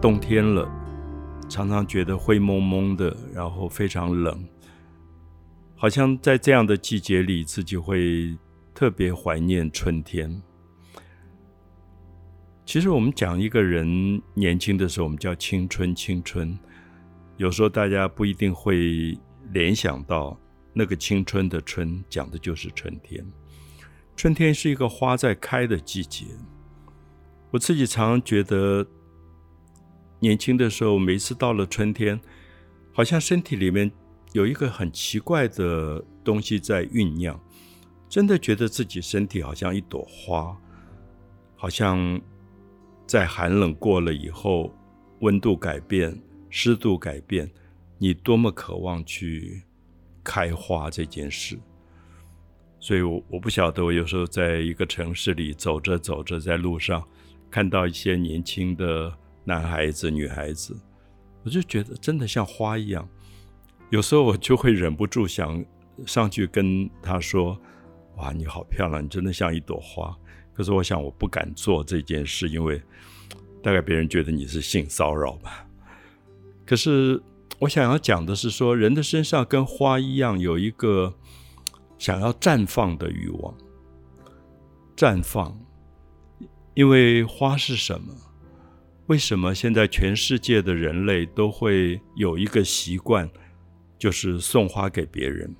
冬天了，常常觉得灰蒙蒙的，然后非常冷，好像在这样的季节里，自己会特别怀念春天。其实我们讲一个人年轻的时候，我们叫青春，青春。有时候大家不一定会联想到那个青春的春，讲的就是春天。春天是一个花在开的季节。我自己常常觉得。年轻的时候，每次到了春天，好像身体里面有一个很奇怪的东西在酝酿，真的觉得自己身体好像一朵花，好像在寒冷过了以后，温度改变、湿度改变，你多么渴望去开花这件事。所以，我我不晓得，我有时候在一个城市里走着走着，在路上看到一些年轻的。男孩子、女孩子，我就觉得真的像花一样。有时候我就会忍不住想上去跟他说：“哇，你好漂亮，你真的像一朵花。”可是我想我不敢做这件事，因为大概别人觉得你是性骚扰吧。可是我想要讲的是说，人的身上跟花一样，有一个想要绽放的欲望。绽放，因为花是什么？为什么现在全世界的人类都会有一个习惯，就是送花给别人？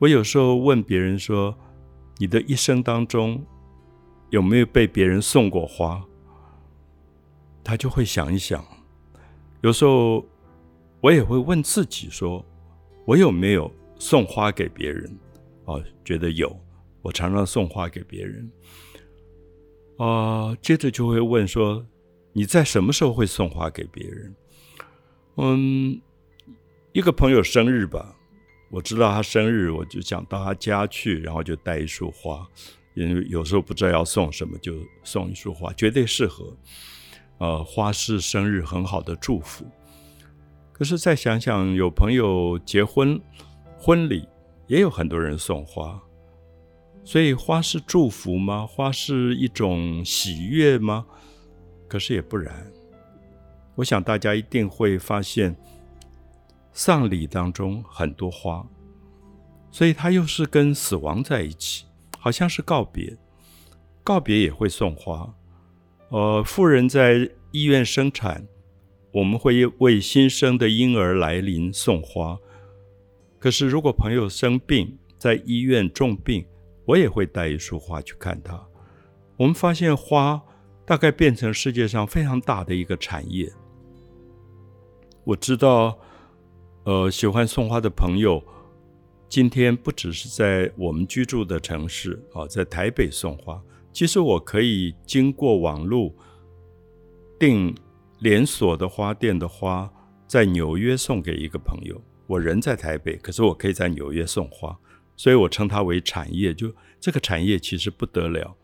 我有时候问别人说：“你的一生当中有没有被别人送过花？”他就会想一想。有时候我也会问自己说：“我有没有送花给别人？”哦，觉得有，我常常送花给别人。啊，接着就会问说。你在什么时候会送花给别人？嗯，一个朋友生日吧，我知道他生日，我就想到他家去，然后就带一束花，因为有时候不知道要送什么，就送一束花，绝对适合。呃，花是生日很好的祝福。可是再想想，有朋友结婚，婚礼也有很多人送花，所以花是祝福吗？花是一种喜悦吗？可是也不然，我想大家一定会发现，丧礼当中很多花，所以它又是跟死亡在一起，好像是告别，告别也会送花。呃，妇人在医院生产，我们会为新生的婴儿来临送花。可是如果朋友生病，在医院重病，我也会带一束花去看他。我们发现花。大概变成世界上非常大的一个产业。我知道，呃，喜欢送花的朋友，今天不只是在我们居住的城市啊，在台北送花。其实我可以经过网络订连锁的花店的花，在纽约送给一个朋友。我人在台北，可是我可以在纽约送花，所以我称它为产业。就这个产业其实不得了。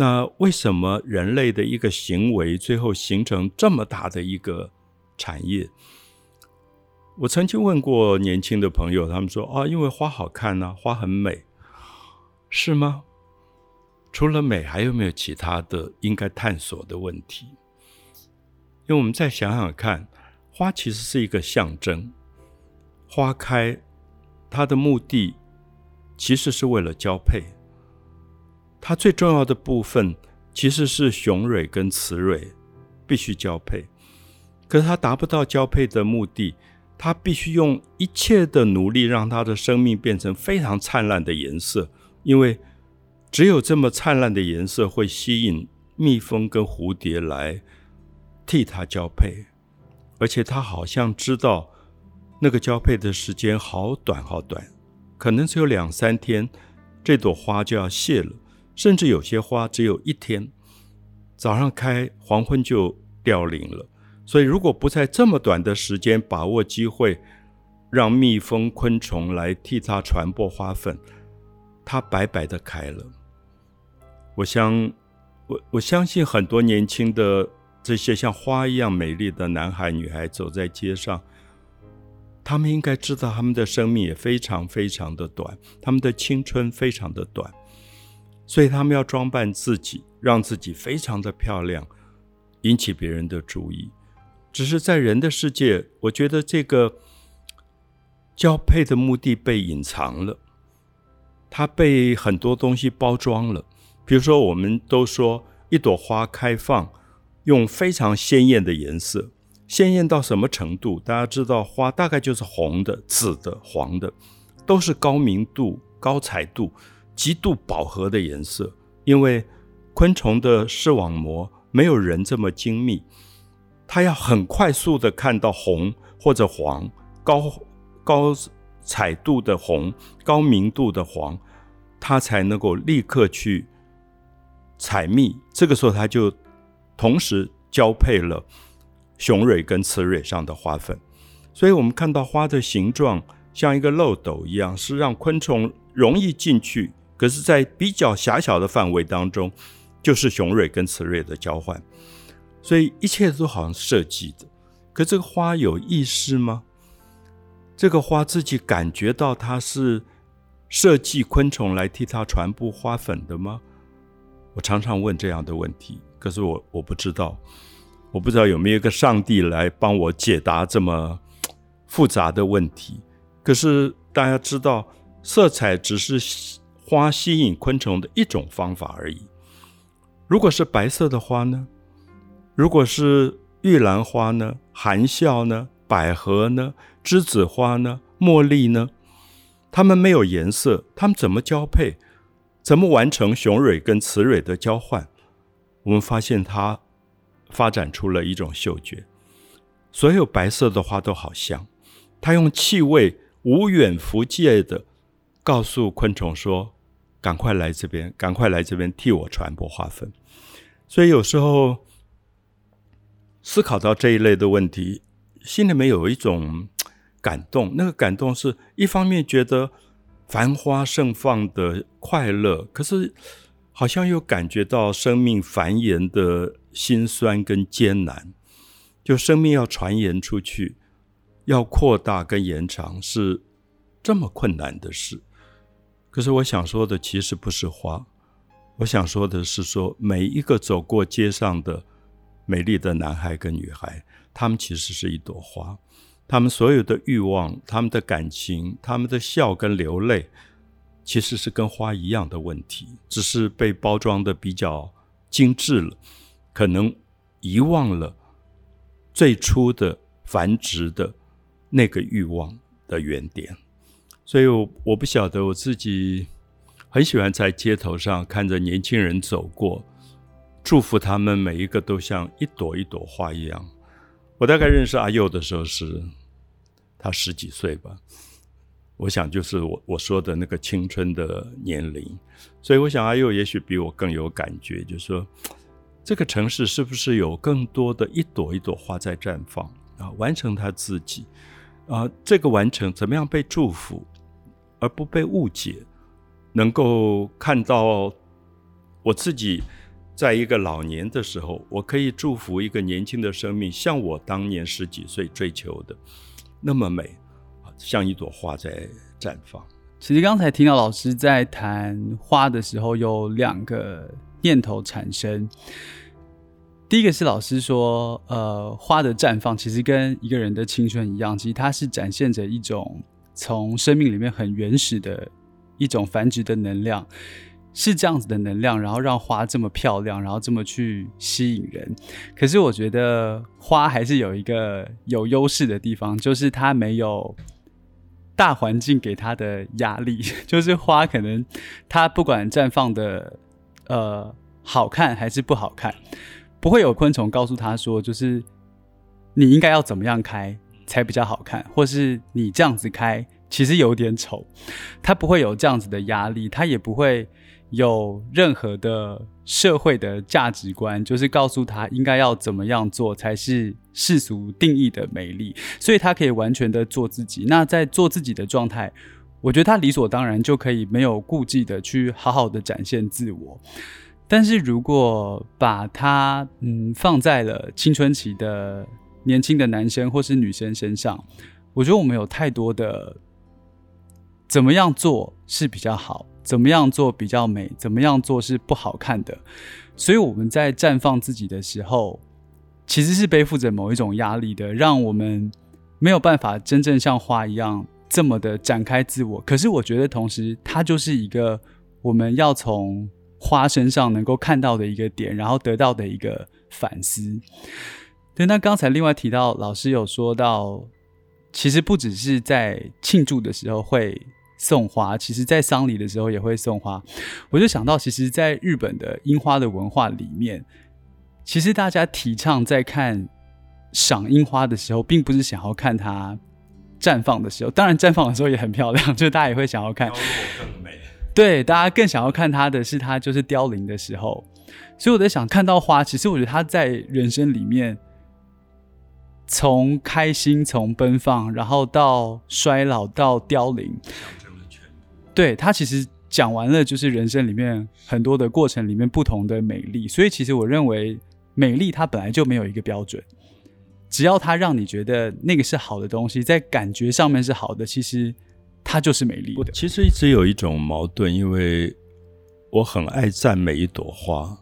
那为什么人类的一个行为最后形成这么大的一个产业？我曾经问过年轻的朋友，他们说：“啊，因为花好看呢，花很美，是吗？除了美，还有没有其他的应该探索的问题？”因为我们再想想看，花其实是一个象征，花开，它的目的其实是为了交配。它最重要的部分其实是雄蕊跟雌蕊必须交配，可是它达不到交配的目的，它必须用一切的努力让它的生命变成非常灿烂的颜色，因为只有这么灿烂的颜色会吸引蜜蜂跟蝴蝶来替它交配，而且它好像知道那个交配的时间好短好短，可能只有两三天，这朵花就要谢了。甚至有些花只有一天，早上开，黄昏就凋零了。所以，如果不在这么短的时间把握机会，让蜜蜂、昆虫来替它传播花粉，它白白的开了。我相，我我相信很多年轻的这些像花一样美丽的男孩、女孩走在街上，他们应该知道，他们的生命也非常非常的短，他们的青春非常的短。所以他们要装扮自己，让自己非常的漂亮，引起别人的注意。只是在人的世界，我觉得这个交配的目的被隐藏了，它被很多东西包装了。比如说，我们都说一朵花开放，用非常鲜艳的颜色，鲜艳到什么程度？大家知道，花大概就是红的、紫的、黄的，都是高明度、高彩度、极度饱和的颜色。因为昆虫的视网膜没有人这么精密，它要很快速的看到红或者黄，高高彩度的红、高明度的黄，它才能够立刻去。采蜜，这个时候它就同时交配了雄蕊跟雌蕊上的花粉，所以我们看到花的形状像一个漏斗一样，是让昆虫容易进去。可是，在比较狭小的范围当中，就是雄蕊跟雌蕊的交换，所以一切都好像设计的。可这个花有意识吗？这个花自己感觉到它是设计昆虫来替它传播花粉的吗？我常常问这样的问题，可是我我不知道，我不知道有没有一个上帝来帮我解答这么复杂的问题。可是大家知道，色彩只是花吸引昆虫的一种方法而已。如果是白色的花呢？如果是玉兰花呢？含笑呢？百合呢？栀子花呢？茉莉呢？它们没有颜色，它们怎么交配？怎么完成雄蕊跟雌蕊的交换？我们发现它发展出了一种嗅觉，所有白色的花都好香。它用气味无远弗届的告诉昆虫说：“赶快来这边，赶快来这边替我传播花粉。”所以有时候思考到这一类的问题，心里面有一种感动。那个感动是一方面觉得。繁花盛放的快乐，可是好像又感觉到生命繁衍的辛酸跟艰难。就生命要传言出去，要扩大跟延长，是这么困难的事。可是我想说的，其实不是花，我想说的是，说每一个走过街上的美丽的男孩跟女孩，他们其实是一朵花。他们所有的欲望、他们的感情、他们的笑跟流泪，其实是跟花一样的问题，只是被包装的比较精致了，可能遗忘了最初的繁殖的那个欲望的原点。所以，我我不晓得我自己很喜欢在街头上看着年轻人走过，祝福他们每一个都像一朵一朵花一样。我大概认识阿佑的时候是。他十几岁吧，我想就是我我说的那个青春的年龄，所以我想阿佑也许比我更有感觉，就是说这个城市是不是有更多的一朵一朵花在绽放啊？完成他自己啊，这个完成怎么样被祝福而不被误解？能够看到我自己在一个老年的时候，我可以祝福一个年轻的生命，像我当年十几岁追求的。那么美，像一朵花在绽放。其实刚才听到老师在谈花的时候，有两个念头产生。第一个是老师说，呃，花的绽放其实跟一个人的青春一样，其实它是展现着一种从生命里面很原始的一种繁殖的能量。是这样子的能量，然后让花这么漂亮，然后这么去吸引人。可是我觉得花还是有一个有优势的地方，就是它没有大环境给它的压力。就是花可能它不管绽放的呃好看还是不好看，不会有昆虫告诉他说，就是你应该要怎么样开才比较好看，或是你这样子开其实有点丑。他不会有这样子的压力，他也不会。有任何的社会的价值观，就是告诉他应该要怎么样做才是世俗定义的美丽，所以他可以完全的做自己。那在做自己的状态，我觉得他理所当然就可以没有顾忌的去好好的展现自我。但是如果把他嗯放在了青春期的年轻的男生或是女生身上，我觉得我们有太多的怎么样做是比较好。怎么样做比较美？怎么样做是不好看的？所以我们在绽放自己的时候，其实是背负着某一种压力的，让我们没有办法真正像花一样这么的展开自我。可是我觉得，同时它就是一个我们要从花身上能够看到的一个点，然后得到的一个反思。对，那刚才另外提到，老师有说到，其实不只是在庆祝的时候会送花，其实在丧礼的时候也会送花。我就想到，其实，在日本的樱花的文化里面。其实大家提倡在看赏樱花的时候，并不是想要看它绽放的时候，当然绽放的时候也很漂亮，就大家也会想要看。更美。对，大家更想要看它的是它就是凋零的时候。所以我在想，看到花，其实我觉得它在人生里面，从开心、从奔放，然后到衰老、到凋零，对它其实讲完了，就是人生里面很多的过程里面不同的美丽。所以其实我认为。美丽它本来就没有一个标准，只要它让你觉得那个是好的东西，在感觉上面是好的，其实它就是美丽的。其实一直有一种矛盾，因为我很爱赞美一朵花，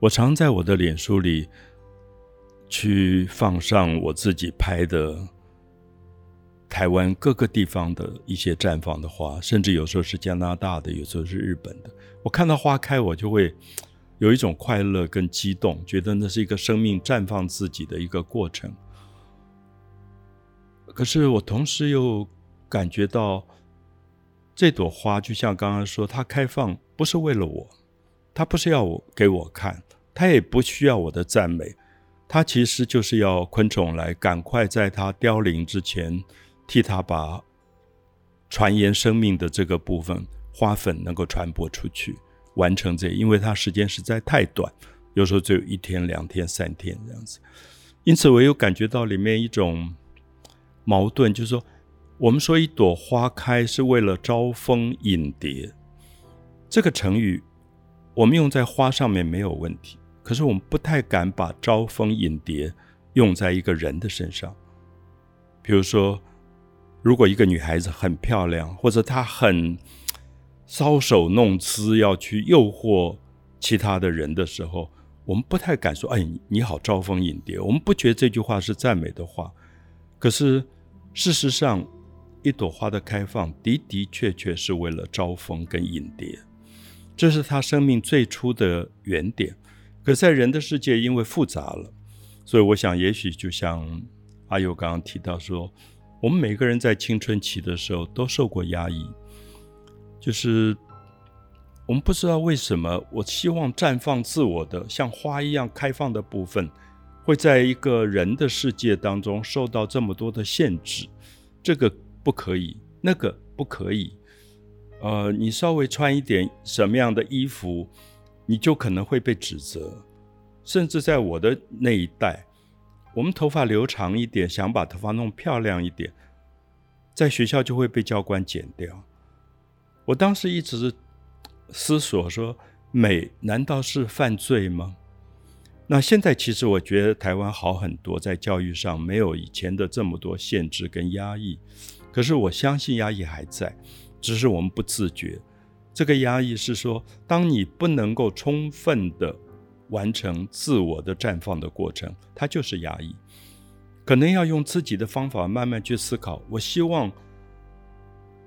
我常在我的脸书里去放上我自己拍的台湾各个地方的一些绽放的花，甚至有时候是加拿大的，有时候是日本的。我看到花开，我就会。有一种快乐跟激动，觉得那是一个生命绽放自己的一个过程。可是我同时又感觉到，这朵花就像刚刚说，它开放不是为了我，它不是要我给我看，它也不需要我的赞美，它其实就是要昆虫来赶快在它凋零之前，替它把传言生命的这个部分花粉能够传播出去。完成这，因为它时间实在太短，有时候只有一天、两天、三天这样子。因此，我又感觉到里面一种矛盾，就是说，我们说一朵花开是为了招蜂引蝶，这个成语我们用在花上面没有问题，可是我们不太敢把招蜂引蝶用在一个人的身上。比如说，如果一个女孩子很漂亮，或者她很。搔首弄姿要去诱惑其他的人的时候，我们不太敢说：“哎，你好，招蜂引蝶。”我们不觉得这句话是赞美的话。可是事实上，一朵花的开放的的确确是为了招蜂跟引蝶，这是他生命最初的原点。可在人的世界，因为复杂了，所以我想，也许就像阿友刚刚提到说，我们每个人在青春期的时候都受过压抑。就是我们不知道为什么，我希望绽放自我的像花一样开放的部分，会在一个人的世界当中受到这么多的限制。这个不可以，那个不可以。呃，你稍微穿一点什么样的衣服，你就可能会被指责。甚至在我的那一代，我们头发留长一点，想把头发弄漂亮一点，在学校就会被教官剪掉。我当时一直思索说：美难道是犯罪吗？那现在其实我觉得台湾好很多，在教育上没有以前的这么多限制跟压抑。可是我相信压抑还在，只是我们不自觉。这个压抑是说，当你不能够充分的完成自我的绽放的过程，它就是压抑。可能要用自己的方法慢慢去思考。我希望。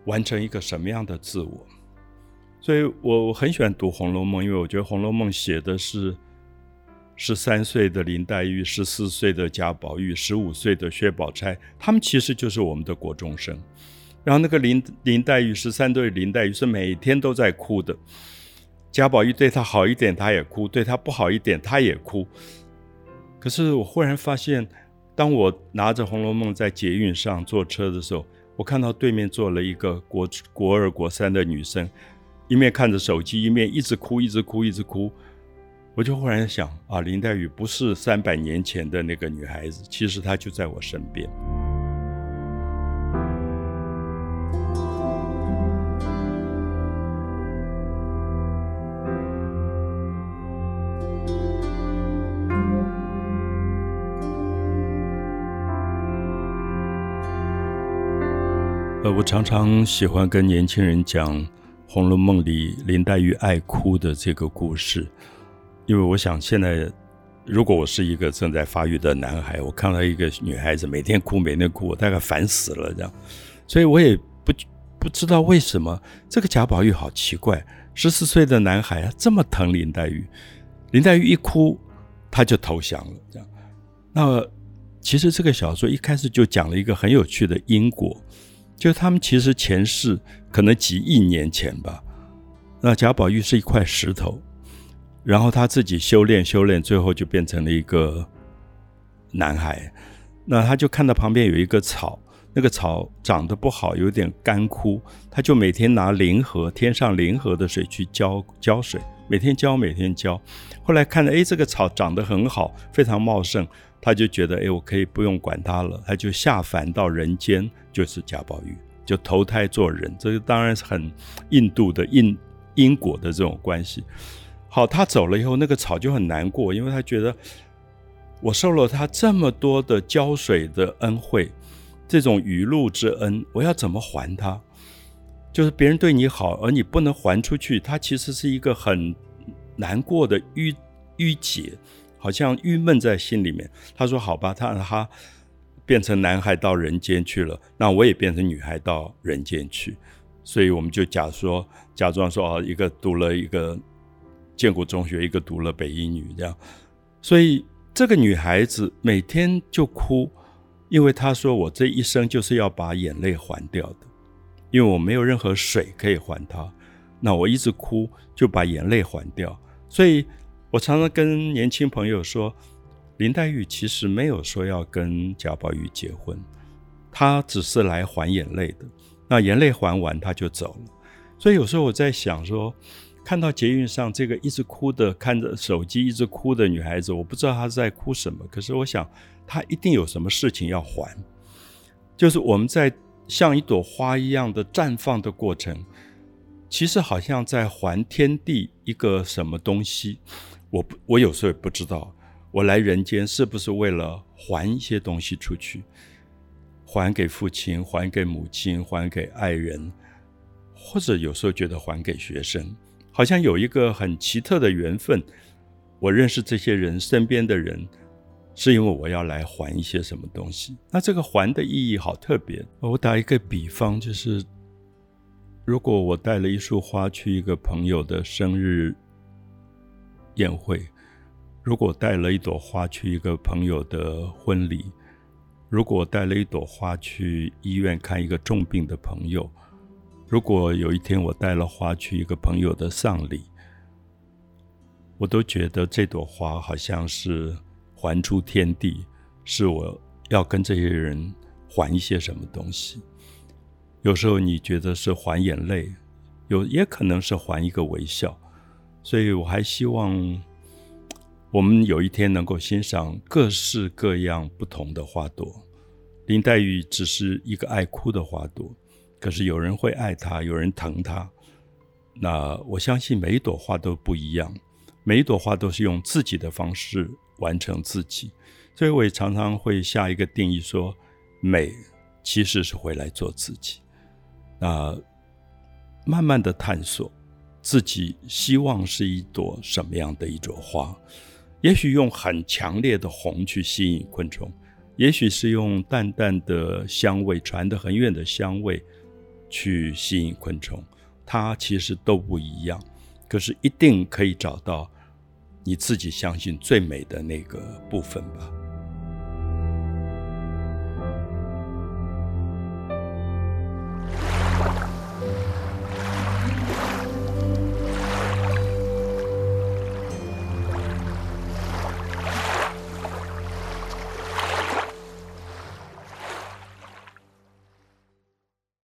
完成一个什么样的自我？所以我我很喜欢读《红楼梦》，因为我觉得《红楼梦》写的是十三岁的林黛玉、十四岁的贾宝玉、十五岁的薛宝钗，他们其实就是我们的国中生。然后那个林林黛玉十三岁林黛玉是每天都在哭的，贾宝玉对她好一点，她也哭；对她不好一点，她也哭。可是我忽然发现，当我拿着《红楼梦》在捷运上坐车的时候，我看到对面坐了一个国国二、国三的女生，一面看着手机，一面一直哭，一直哭，一直哭。我就忽然想啊，林黛玉不是三百年前的那个女孩子，其实她就在我身边。我常常喜欢跟年轻人讲《红楼梦》里林黛玉爱哭的这个故事，因为我想现在如果我是一个正在发育的男孩，我看到一个女孩子每天哭每天哭，我大概烦死了这样。所以我也不不知道为什么这个贾宝玉好奇怪，十四岁的男孩啊这么疼林黛玉，林黛玉一哭他就投降了这样。那其实这个小说一开始就讲了一个很有趣的因果，就他们其实前世可能几亿年前吧，那贾宝玉是一块石头。然后他自己修炼修炼，最后就变成了一个男孩。那他就看到旁边有一个草，那个草长得不好，有点干枯。他就每天拿灵河天上灵河的水去浇浇水，每天浇，每天浇。后来看到，哎，这个草长得很好，非常茂盛，他就觉得，哎，我可以不用管它了。他就下凡到人间，就是贾宝玉，就投胎做人。这个当然是很印度的因因果的这种关系。好，他走了以后，那个草就很难过，因为他觉得我受了他这么多的浇水的恩惠，这种雨露之恩，我要怎么还他？就是别人对你好，而你不能还出去，他其实是一个很难过的郁郁结，好像郁闷在心里面。他说：“好吧，他让他变成男孩到人间去了，那我也变成女孩到人间去。”所以我们就假说，假装说啊，一个读了一个。建国中学一个读了北一女这样，所以这个女孩子每天就哭，因为她说我这一生就是要把眼泪还掉的，因为我没有任何水可以还她，那我一直哭就把眼泪还掉。所以我常常跟年轻朋友说，林黛玉其实没有说要跟贾宝玉结婚，她只是来还眼泪的。那眼泪还完，她就走了。所以有时候我在想说。看到捷运上这个一直哭的、看着手机一直哭的女孩子，我不知道她在哭什么。可是我想，她一定有什么事情要还。就是我们在像一朵花一样的绽放的过程，其实好像在还天地一个什么东西。我不，我有时候也不知道，我来人间是不是为了还一些东西出去，还给父亲，还给母亲，还给爱人，或者有时候觉得还给学生。好像有一个很奇特的缘分，我认识这些人身边的人，是因为我要来还一些什么东西。那这个还的意义好特别。我打一个比方，就是如果我带了一束花去一个朋友的生日宴会，如果带了一朵花去一个朋友的婚礼，如果带了一朵花去医院看一个重病的朋友。如果有一天我带了花去一个朋友的丧礼，我都觉得这朵花好像是还出天地，是我要跟这些人还一些什么东西。有时候你觉得是还眼泪，有也可能是还一个微笑。所以我还希望我们有一天能够欣赏各式各样不同的花朵。林黛玉只是一个爱哭的花朵。可是有人会爱她，有人疼她。那我相信每一朵花都不一样，每一朵花都是用自己的方式完成自己。所以我也常常会下一个定义说，美其实是回来做自己。那慢慢的探索自己希望是一朵什么样的一朵花，也许用很强烈的红去吸引昆虫，也许是用淡淡的香味传得很远的香味。去吸引昆虫，它其实都不一样，可是一定可以找到你自己相信最美的那个部分吧。